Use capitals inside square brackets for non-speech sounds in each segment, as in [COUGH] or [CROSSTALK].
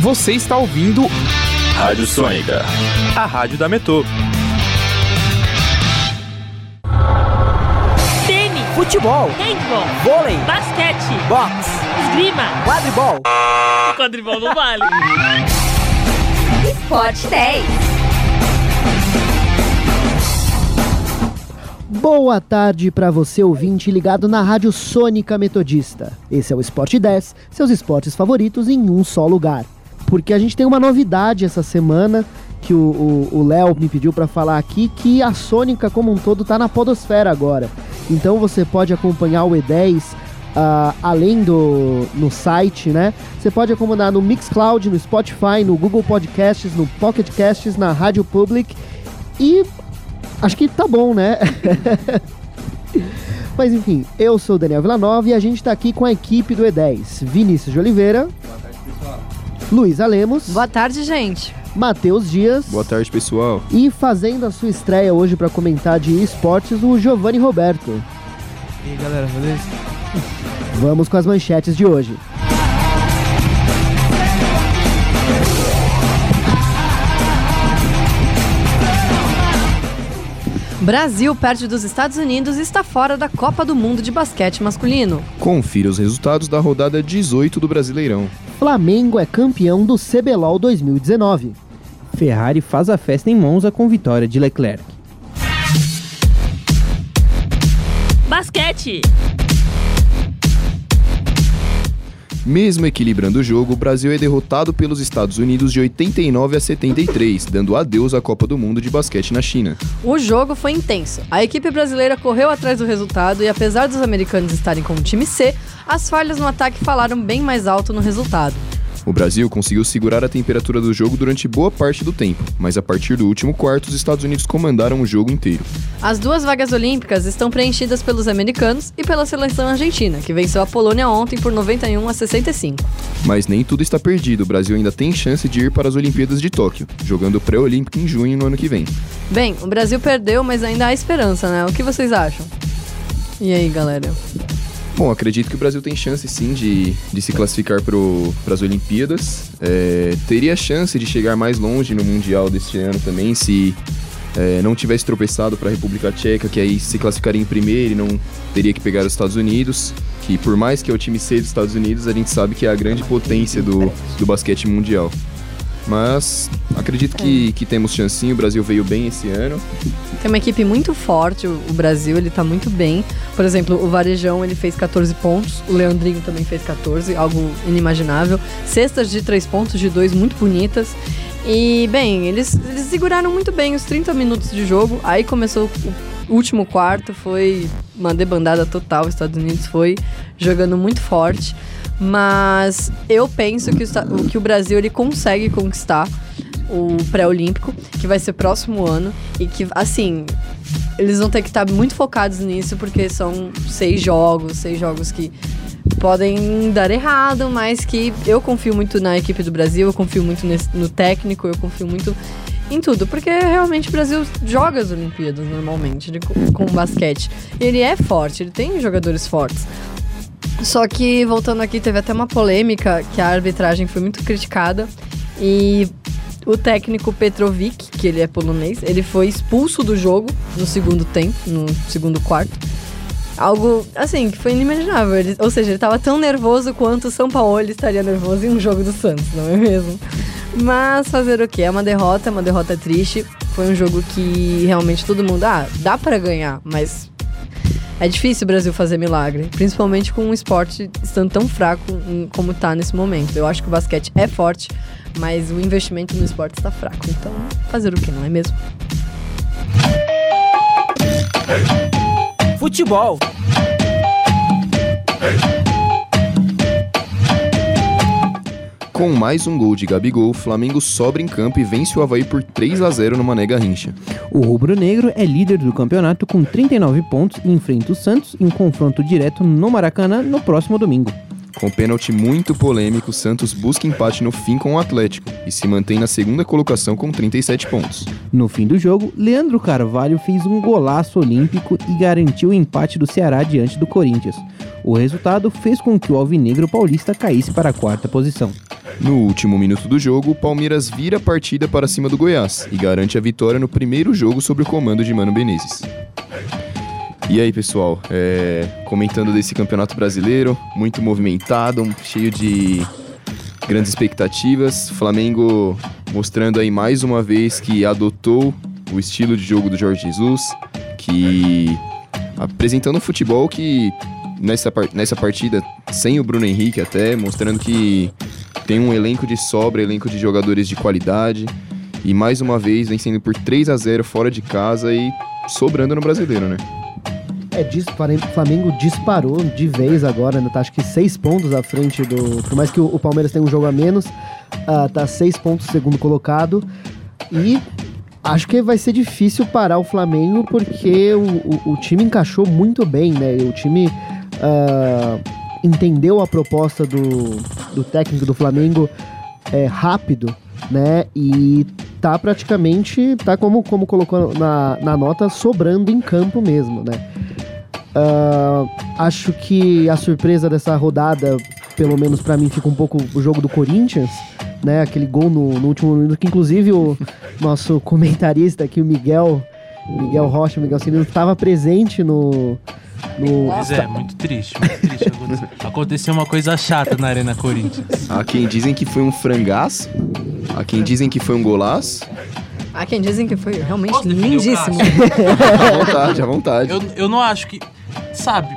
Você está ouvindo Rádio Sônica, a rádio da Metô. Tênis, futebol, handball, vôlei, basquete, boxe, esgrima, quadribol. quadribol não vale. Sport 10. Boa tarde para você ouvinte ligado na Rádio Sônica Metodista. Esse é o Esporte 10, seus esportes favoritos em um só lugar. Porque a gente tem uma novidade essa semana que o Léo me pediu para falar aqui que a Sônica como um todo tá na podosfera agora. Então você pode acompanhar o E10 Uh, além do no site, né? Você pode acomodar no Mixcloud, no Spotify, no Google Podcasts, no Pocket Casts, na Rádio Public e acho que tá bom, né? [LAUGHS] Mas enfim, eu sou o Daniel Villanova e a gente tá aqui com a equipe do E10. Vinícius de Oliveira. Luiz Alemos. Boa tarde, gente. Matheus Dias. Boa tarde, pessoal. E fazendo a sua estreia hoje para comentar de esportes, o Giovanni Roberto. E aí, galera, beleza? Vamos com as manchetes de hoje. Brasil perde dos Estados Unidos e está fora da Copa do Mundo de Basquete Masculino. Confira os resultados da rodada 18 do Brasileirão. Flamengo é campeão do CBLOL 2019. Ferrari faz a festa em Monza com vitória de Leclerc. Basquete. Mesmo equilibrando o jogo, o Brasil é derrotado pelos Estados Unidos de 89 a 73, dando adeus à Copa do Mundo de basquete na China. O jogo foi intenso. A equipe brasileira correu atrás do resultado e, apesar dos americanos estarem com o time C, as falhas no ataque falaram bem mais alto no resultado. O Brasil conseguiu segurar a temperatura do jogo durante boa parte do tempo, mas a partir do último quarto, os Estados Unidos comandaram o jogo inteiro. As duas vagas olímpicas estão preenchidas pelos americanos e pela seleção argentina, que venceu a Polônia ontem por 91 a 65. Mas nem tudo está perdido. O Brasil ainda tem chance de ir para as Olimpíadas de Tóquio, jogando pré-olímpico em junho no ano que vem. Bem, o Brasil perdeu, mas ainda há esperança, né? O que vocês acham? E aí, galera? Bom, acredito que o Brasil tem chance sim de, de se classificar para as Olimpíadas. É, teria chance de chegar mais longe no Mundial deste ano também, se é, não tivesse tropeçado para a República Tcheca, que aí se classificaria em primeiro e não teria que pegar os Estados Unidos. Que por mais que é o time C dos Estados Unidos, a gente sabe que é a grande potência do, do basquete mundial. Mas acredito que, que temos chancinho, o Brasil veio bem esse ano. Tem uma equipe muito forte, o, o Brasil, ele tá muito bem. Por exemplo, o Varejão, ele fez 14 pontos, o Leandrinho também fez 14, algo inimaginável. Cestas de 3 pontos, de 2 muito bonitas. E, bem, eles, eles seguraram muito bem os 30 minutos de jogo. Aí começou o último quarto, foi uma debandada total. Os Estados Unidos foi jogando muito forte. Mas eu penso que o, que o Brasil ele consegue conquistar o pré-olímpico, que vai ser próximo ano. E que, assim, eles vão ter que estar muito focados nisso, porque são seis jogos, seis jogos que podem dar errado, mas que eu confio muito na equipe do Brasil, eu confio muito nesse, no técnico, eu confio muito em tudo, porque realmente o Brasil joga as Olimpíadas normalmente de, com, basquete. Ele é forte, ele tem jogadores fortes. Só que, voltando aqui, teve até uma polêmica que a arbitragem foi muito criticada e o técnico Petrovic, que ele é polonês, ele foi expulso do jogo no segundo tempo, no segundo quarto. Algo, assim, que foi inimaginável. Ele, ou seja, ele estava tão nervoso quanto o São Paulo estaria nervoso em um jogo do Santos, não é mesmo? Mas fazer o quê? É uma derrota, é uma derrota triste. Foi um jogo que realmente todo mundo, ah, dá para ganhar, mas é difícil o Brasil fazer milagre, principalmente com um esporte estando tão fraco como está nesse momento. Eu acho que o basquete é forte, mas o investimento no esporte está fraco. Então, fazer o que, não é mesmo? Futebol. Com mais um gol de Gabigol, o Flamengo sobra em campo e vence o Havaí por 3 a 0 no Mané Garrincha. O rubro-negro é líder do campeonato com 39 pontos e enfrenta o Santos em um confronto direto no Maracanã no próximo domingo. Com pênalti muito polêmico, Santos busca empate no fim com o Atlético e se mantém na segunda colocação com 37 pontos. No fim do jogo, Leandro Carvalho fez um golaço olímpico e garantiu o empate do Ceará diante do Corinthians. O resultado fez com que o Alvinegro Paulista caísse para a quarta posição. No último minuto do jogo, o Palmeiras vira a partida para cima do Goiás e garante a vitória no primeiro jogo sob o comando de Mano Menezes. E aí, pessoal, é, comentando desse campeonato brasileiro, muito movimentado, cheio de grandes expectativas. Flamengo mostrando aí mais uma vez que adotou o estilo de jogo do Jorge Jesus, que apresentando um futebol que nessa, nessa partida, sem o Bruno Henrique até, mostrando que tem um elenco de sobra, elenco de jogadores de qualidade. E mais uma vez vencendo por 3 a 0 fora de casa e sobrando no brasileiro, né? É, Flamengo disparou de vez agora, né? Tá acho que seis pontos à frente do. Por mais que o, Palmeiras tenha um jogo a menos, ah, tá seis pontos segundo colocado. E acho que vai ser difícil parar o Flamengo porque o, o- o time encaixou muito bem, né? O time ah, entendeu a proposta do, do técnico do Flamengo é, rápido, né? E tá praticamente, tá como, como colocou na, na nota, sobrando em campo mesmo, né? Ah, acho que a surpresa dessa rodada, pelo menos pra mim, fica um pouco o jogo do Corinthians, né? Aquele gol no, no último minuto, que inclusive o nosso [LAUGHS] comentarista aqui, o Miguel, Miguel Rocha, Miguel Cirilo, estava presente no. No Pois é, muito triste, muito triste. Aconteceu, uma coisa chata na Arena Corinthians. Há quem dizem que foi um frangaço, há quem dizem que foi um golaço. Há quem dizem que foi realmente Posso lindíssimo. [LAUGHS] À vontade, à vontade. Eu, eu não acho que. Sabe,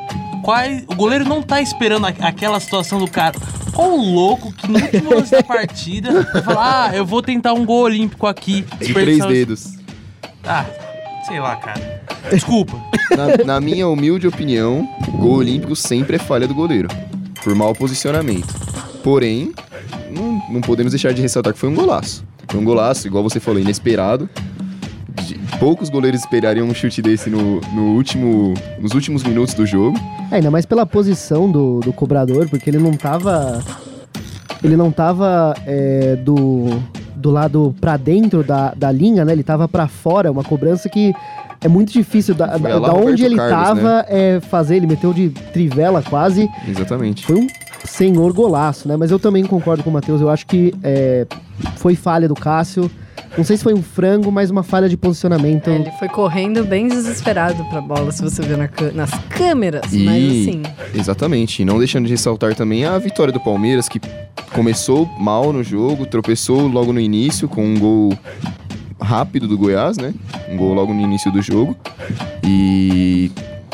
quais, o goleiro não tá esperando a- aquela situação do cara. Qual o louco que no último lance da partida vai falar, ah, eu vou tentar um gol olímpico aqui. De três dedos. Ah, sei lá, cara. Desculpa. Na, na minha humilde opinião, gol olímpico sempre é falha do goleiro. Por mau posicionamento. Porém, não, não podemos deixar de ressaltar que foi um golaço. Foi um golaço, igual você falou, inesperado. De- poucos goleiros esperariam um chute desse no, no último, nos últimos minutos do jogo. É, ainda mais pela posição do, do cobrador, porque ele não tava. Ele não tava é, do, do lado pra dentro da, da linha, né? Ele tava pra fora, uma cobrança que é muito difícil. Da, da, da onde ele Carlos, tava é, fazer, ele meteu de trivela quase. Exatamente. Foi um senhor golaço, né? Mas eu também concordo com o Matheus. Eu acho que é, foi falha do Cássio. Não sei se foi um frango, mas uma falha de posicionamento. É, ele foi correndo bem desesperado pra bola, se você ver na nas câmeras. E- Mas assim, Exatamente. E não deixando de ressaltar também a vitória do Palmeiras, que começou mal no jogo, tropeçou logo no início com um gol rápido do Goiás, né? Um gol logo no início do jogo. E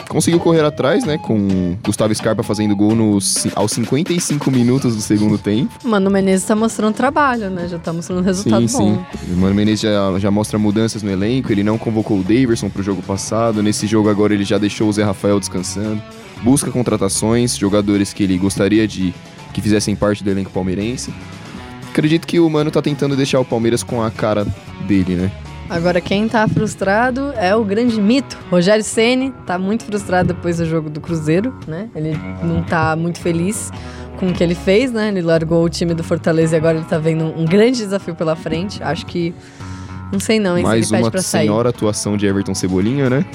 conseguiu correr atrás, né? Com Gustavo Scarpa fazendo gol nos, aos 55 minutos do segundo tempo. Mano Menezes tá mostrando trabalho, né? Já tá mostrando resultado sim, bom. sim. O Mano Menezes já, já mostra mudanças no elenco. Ele não convocou o Daverson pro jogo passado. Nesse jogo agora ele já deixou o Zé Rafael descansando. Busca contratações, jogadores que ele gostaria de que fizessem parte do elenco palmeirense. Acredito que o Mano tá tentando deixar o Palmeiras com a cara dele, né? Agora quem tá frustrado é o grande mito. Rogério Ceni tá muito frustrado depois do jogo do Cruzeiro, né? Ele não tá muito feliz com o que ele fez, né? Ele largou o time do Fortaleza e agora ele tá vendo um grande desafio pela frente. Acho que não sei não, hein? se Mais ele pede uma pra sair. senhora atuação de Everton Cebolinha, né?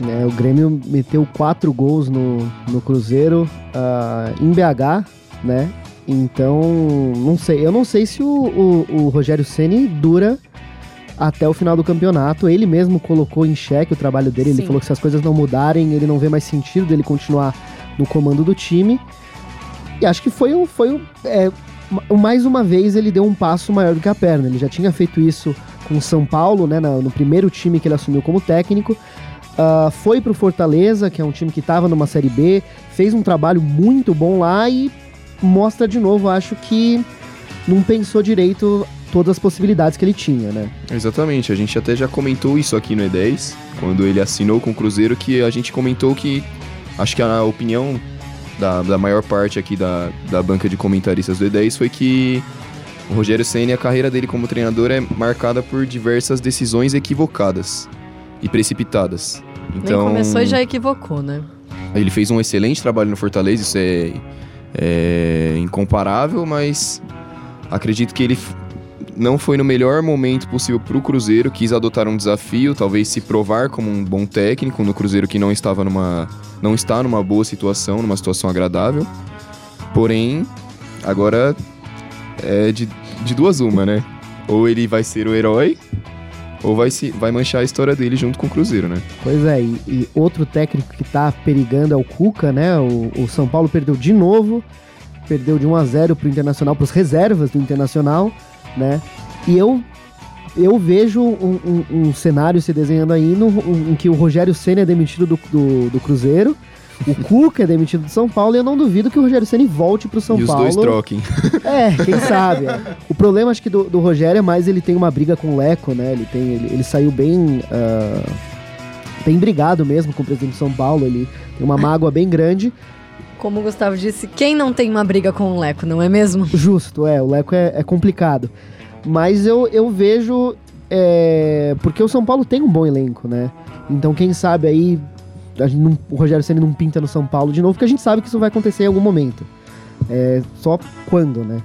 né? [LAUGHS] O Grêmio meteu quatro gols no, no Cruzeiro ah, em BH, né? Então, não sei. Eu não sei se o, o, o Rogério Ceni dura até o final do campeonato. Ele mesmo colocou em xeque o trabalho dele. Ele Sim. falou que se as coisas não mudarem, ele não vê mais sentido dele continuar no comando do time. E acho que foi um. Foi um é, ma- mais uma vez ele deu um passo maior do que a perna. Ele já tinha feito isso com o São Paulo, né? no primeiro time que ele assumiu como técnico. Ah, foi pro Fortaleza, que é um time que estava numa Série B, fez um trabalho muito bom lá e mostra de novo, acho que não pensou direito todas as possibilidades que ele tinha, né? Exatamente, a gente até já comentou isso aqui no E10, quando ele assinou com o Cruzeiro, que a gente comentou que acho que a opinião da, da maior parte aqui da, da banca de comentaristas do E10 foi que o Rogério Senna, a carreira dele como treinador é marcada por diversas decisões equivocadas e precipitadas. Então, Nem começou e já equivocou, né? ele fez um excelente trabalho no Fortaleza, isso é, é incomparável, mas acredito que ele não foi no melhor momento possível para o Cruzeiro, quis adotar um desafio, talvez se provar como um bom técnico no Cruzeiro que não estava numa não está numa boa situação, numa situação agradável. Porém, agora é de, de duas uma, né? Ou ele vai ser o herói, ou vai, se, vai manchar a história dele junto com o Cruzeiro, né? Pois é, e, e outro técnico que tá perigando é o Cuca, né? O, o São Paulo perdeu de novo, perdeu de 1 a 0 pro Internacional, pros reservas do Internacional, né? E eu eu vejo um, um- um cenário se desenhando aí no, um- em que o Rogério Senna é demitido do, do, do Cruzeiro, o Cuca é demitido do São Paulo, e eu não duvido que o Rogério Senna volte pro São e os Paulo. dois troquem. [LAUGHS] É, quem sabe. é. O problema, acho que do, do Rogério é mais ele tem uma briga com o Leco, né? Ele, tem, ele, ele saiu bem. ah, bem brigado mesmo com o presidente de São Paulo. Ele tem uma mágoa bem grande. Como o Gustavo disse, quem não tem uma briga com o Leco, não é mesmo? Justo, é. O Leco é, é complicado. Mas eu, eu vejo. é, porque o São Paulo tem um bom elenco, né? Então, quem sabe aí. Não- o Rogério Senna não pinta no São Paulo de novo, porque a gente sabe que isso vai acontecer em algum momento. É só quando, né?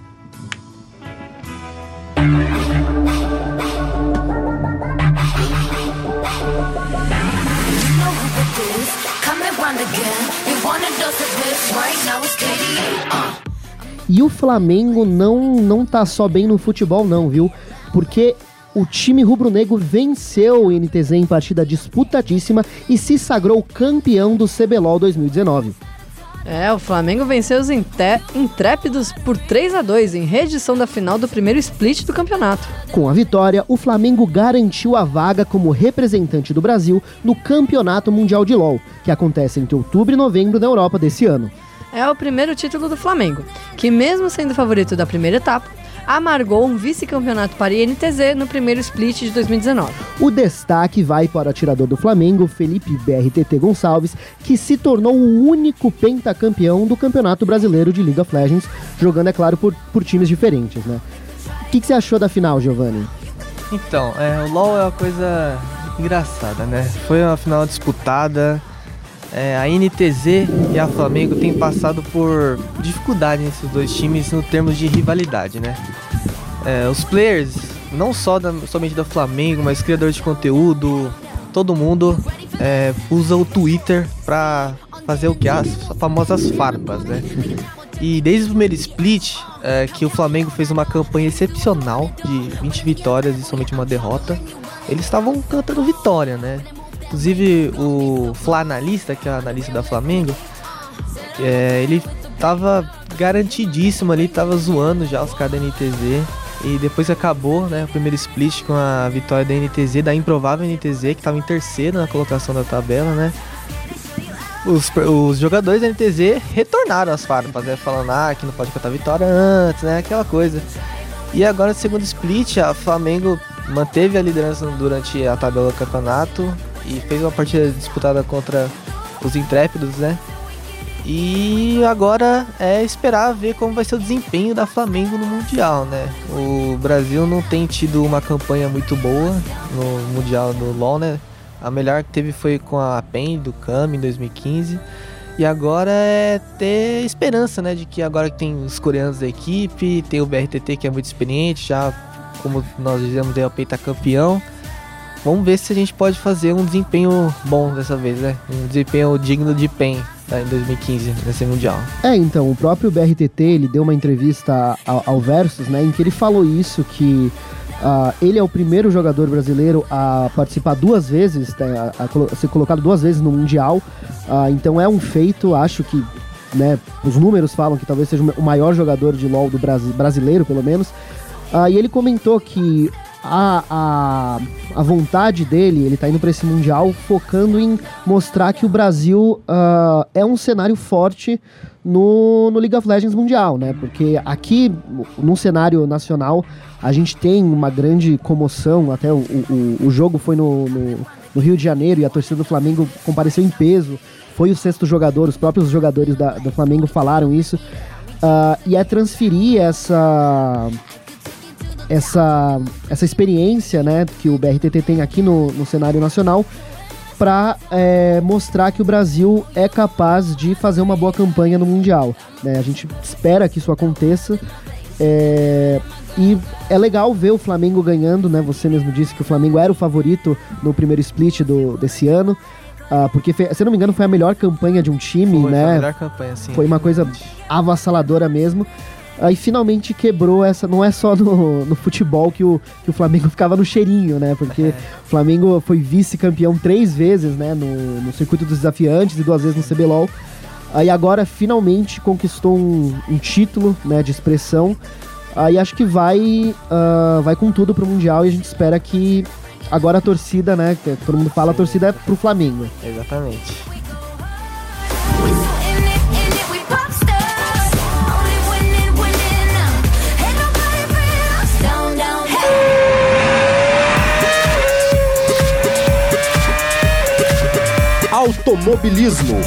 E o Flamengo não, não tá só bem no futebol, não, viu? Porque o time rubro-negro venceu o NTZ em partida disputadíssima e se sagrou campeão do CBLOL 2019. É, o Flamengo venceu os Intrépidos por 3 a 2 em reedição da final do primeiro split do campeonato. Com a vitória, o Flamengo garantiu a vaga como representante do Brasil no Campeonato Mundial de LoL, que acontece entre outubro e novembro na Europa desse ano. É o primeiro título do Flamengo, que mesmo sendo favorito da primeira etapa, amargou um vice-campeonato para a INTZ no primeiro split de 2019. O destaque vai para o atirador do Flamengo, Felipe BRTT Gonçalves, que se tornou o único pentacampeão do Campeonato Brasileiro de League of Legends, jogando, é claro, por, por times diferentes, né? O que, que você achou da final, Giovanni? Então, é, o LoL é uma coisa engraçada, né? Foi uma final disputada. É, a NTZ e a Flamengo têm passado por dificuldade nesses dois times no termos de rivalidade, né? É, os players, não só da- somente da Flamengo, mas criadores de conteúdo, todo mundo é, usa o Twitter pra fazer o que? As famosas farpas, né? E desde o primeiro split, é, que o Flamengo fez uma campanha excepcional de 20 vitórias e somente uma derrota, eles estavam cantando vitória, né? Inclusive o Fla Analista, que é o analista da Flamengo, é, ele tava garantidíssimo ali, tava zoando já os caras da NTZ. E depois acabou, né, o primeiro split com a vitória da NTZ, da improvável NTZ, que tava em terceiro na colocação da tabela, né? Os, os jogadores da NTZ retornaram às farpas, né? Falando ah, que não pode cantar vitória antes, né? Aquela coisa. E agora no segundo split, a Flamengo manteve a liderança durante a tabela do campeonato e fez uma partida disputada contra os intrépidos, né? E agora é esperar ver como vai ser o desempenho da Flamengo no Mundial, né? O Brasil não tem tido uma campanha muito boa no Mundial do LoL, né? A melhor que teve foi com a PEN do Kami em 2015. E agora é ter esperança, né? De que agora que tem os coreanos da equipe, tem o BRTT que é muito experiente, já como nós dizemos, é o pentacampeão. Vamos ver se a gente pode fazer um desempenho bom dessa vez, né? Um desempenho digno de PEN né, em 2015, nesse Mundial. É, então, o próprio BRTT, ele deu uma entrevista ao, ao Versus, né, em que ele falou isso, que ah, ele é o primeiro jogador brasileiro a participar duas vezes, né, a, a ser colocado duas vezes no Mundial, Ah, então é um feito, acho que, né, os números falam que talvez seja o maior jogador de LoL do Brasi- brasileiro, pelo menos, Ah, e ele comentou que a, a, a vontade dele, ele tá indo para esse Mundial focando em mostrar que o Brasil ah, é um cenário forte no, no League of Legends Mundial, né? Porque aqui, no cenário nacional, a gente tem uma grande comoção, até o, o, o jogo foi no, no, no Rio de Janeiro e a torcida do Flamengo compareceu em peso, foi o sexto jogador, os próprios jogadores da, do Flamengo falaram isso, Ah, e é transferir essa essa, essa experiência né, que o BRTT tem aqui no, no cenário nacional para mostrar que o Brasil é capaz de fazer uma boa campanha no Mundial. né? A gente espera que isso aconteça. é, e é legal ver o Flamengo ganhando, né? Você mesmo disse que o Flamengo era o favorito no primeiro split do, desse ano. ah, porque, se não me engano, foi a melhor campanha de um time, Foi né? a melhor campanha, assim. Foi uma coisa avassaladora mesmo. Aí finalmente quebrou essa. Não é só no, no futebol que o, que o Flamengo [LAUGHS] ficava no cheirinho, né? Porque o Flamengo foi vice-campeão três vezes, né? No, no circuito dos desafiantes e duas vezes no CBLOL. Aí agora finalmente conquistou um, um título né, de expressão. Aí acho que vai, ah, vai com tudo pro Mundial e a gente espera que agora a torcida, né? Que todo mundo fala, a torcida é pro Flamengo. Exatamente. Automobilismo.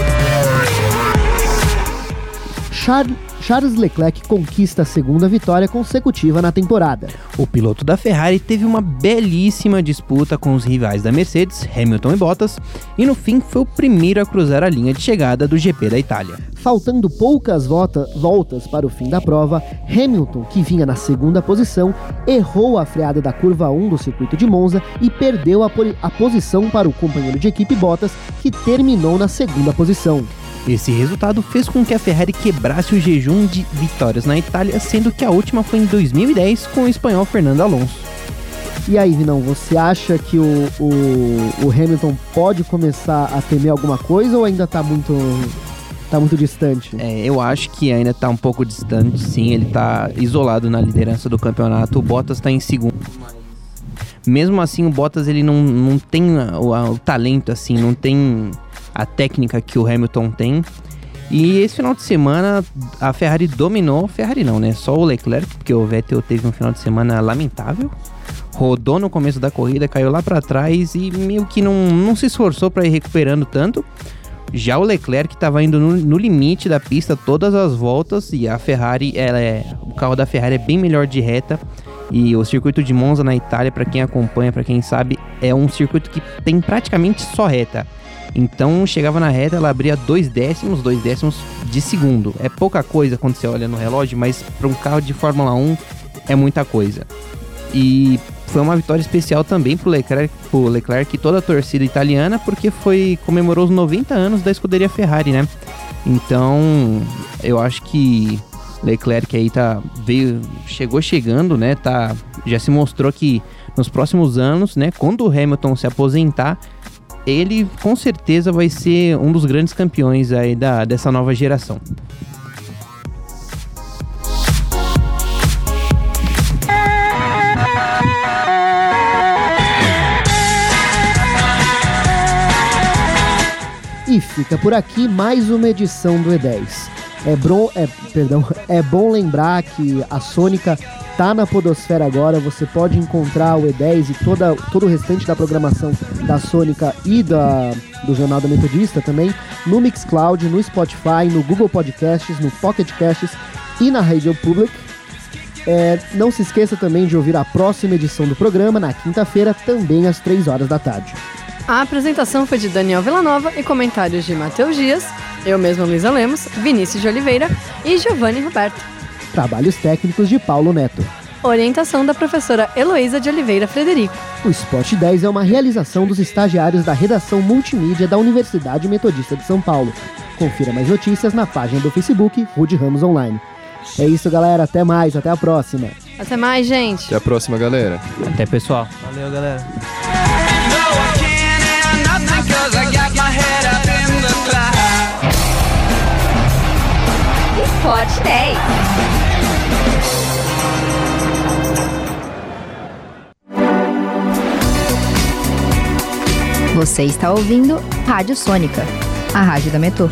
Char- Charles Leclerc conquista a segunda vitória consecutiva na temporada. O piloto da Ferrari teve uma belíssima disputa com os rivais da Mercedes, Hamilton e Bottas, e no fim foi o primeiro a cruzar a linha de chegada do GP da Itália. Faltando poucas volta- voltas para o fim da prova, Hamilton, que vinha na segunda posição, errou a freada da curva 1 do circuito de Monza e perdeu a, a posição para o companheiro de equipe Bottas, que terminou na segunda posição. Esse resultado fez com que a Ferrari quebrasse o jejum de vitórias na Itália, sendo que a última foi em 2010 com o espanhol Fernando Alonso. E aí, Vinão, você acha que o, o, o Hamilton pode começar a temer alguma coisa ou ainda tá muito, tá muito distante? É, eu acho que ainda tá um pouco distante, sim. Ele tá isolado na liderança do campeonato. O Bottas tá em segundo. Mesmo assim, o Bottas ele não, não tem o, o talento, assim, não tem a técnica que o Hamilton tem. E esse final de semana a Ferrari dominou. Ferrari não, né? Só o Leclerc, porque o Vettel teve um final de semana lamentável. Rodou no começo da corrida, caiu lá pra trás e meio que não, não se esforçou pra ir recuperando tanto. Já o Leclerc estava indo no, no limite da pista todas as voltas e a Ferrari, ela é, o carro da Ferrari é bem melhor de reta. E o circuito de Monza na Itália, para quem acompanha, para quem sabe, é um circuito que tem praticamente só reta. Então chegava na reta, ela abria dois décimos, dois décimos de segundo. É pouca coisa quando você olha no relógio, mas para um carro de Fórmula 1 é muita coisa. E foi uma vitória especial também pro Leclerc, Leclerc e toda a torcida italiana, porque foi comemorou os 90 anos da escuderia Ferrari, né? Então, eu acho que Leclerc aí tá veio chegou chegando, né? Tá já se mostrou que nos próximos anos, né, quando o Hamilton se aposentar, ele com certeza vai ser um dos grandes campeões aí da, dessa nova geração. E fica por aqui mais uma edição do E10. É, bom, é, perdão, [LAUGHS] é bom lembrar que a Sônica tá na Podosfera agora. Você pode encontrar o E10 e toda, todo o restante da programação da Sônica e da, do Jornal da Metodista também no Mixcloud, no Spotify, no Google Podcasts, no Pocket Casts e na Radio Public. É, não se esqueça também de ouvir a próxima edição do programa na quinta-feira, também às 3 horas da tarde. A apresentação foi de Daniel Villanova e comentários de Matheus Dias, eu mesma Luísa Lemos, Vinícius de Oliveira e Giovanni Roberto. Trabalhos técnicos de Paulo Neto. Orientação da professora Heloísa de Oliveira Frederico. O Sport 10 é uma realização dos estagiários da redação multimídia da Universidade Metodista de São Paulo. Confira mais notícias na página do Facebook Rude Ramos Online. É isso, galera. Até mais. Até a próxima. Até mais, gente! Até a próxima, galera. Até pessoal. Valeu, galera. Sport 10. Você está ouvindo Rádio Sônica, a rádio da Metrô.